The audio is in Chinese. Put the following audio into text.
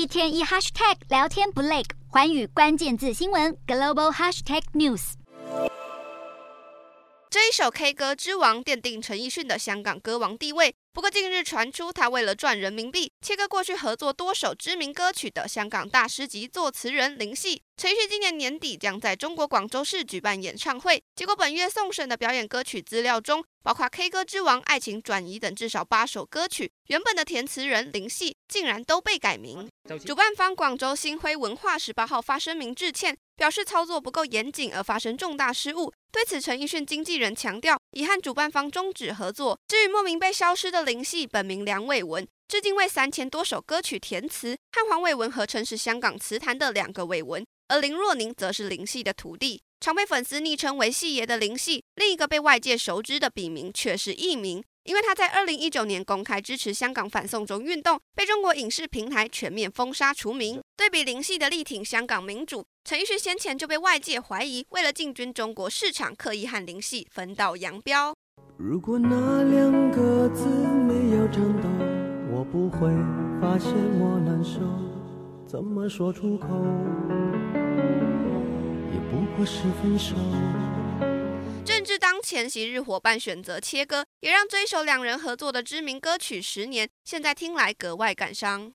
一天一 hashtag 聊天不累，寰宇关键字新闻 global hashtag news。这一首 K 歌之王奠定陈奕迅的香港歌王地位。不过近日传出，他为了赚人民币，切割过去合作多首知名歌曲的香港大师级作词人林夕。陈奕迅今年年底将在中国广州市举办演唱会，结果本月送审的表演歌曲资料中，包括《K 歌之王》《爱情转移》等至少八首歌曲，原本的填词人林夕竟然都被改名。主办方广州星辉文化十八号发声明致歉，表示操作不够严谨而发生重大失误。对此，陈奕迅经纪人强调，已和主办方终止合作。至于莫名被消失的林夕，本名梁伟文，至今为三千多首歌曲填词，和黄伟文合称是香港词坛的两个伟文。而林若宁则是林夕的徒弟，常被粉丝昵称为“戏爷”的林夕，另一个被外界熟知的笔名却是艺名，因为他在二零一九年公开支持香港反送中运动，被中国影视平台全面封杀除名。对比林夕的力挺香港民主，陈奕迅先前就被外界怀疑为了进军中国市场，刻意和林夕分道扬镳。如果那两个字没有颤抖，我不会发现我难受，怎么说出口？或是分手。正值当前，昔日伙伴选择切割，也让追首两人合作的知名歌曲《十年》，现在听来格外感伤。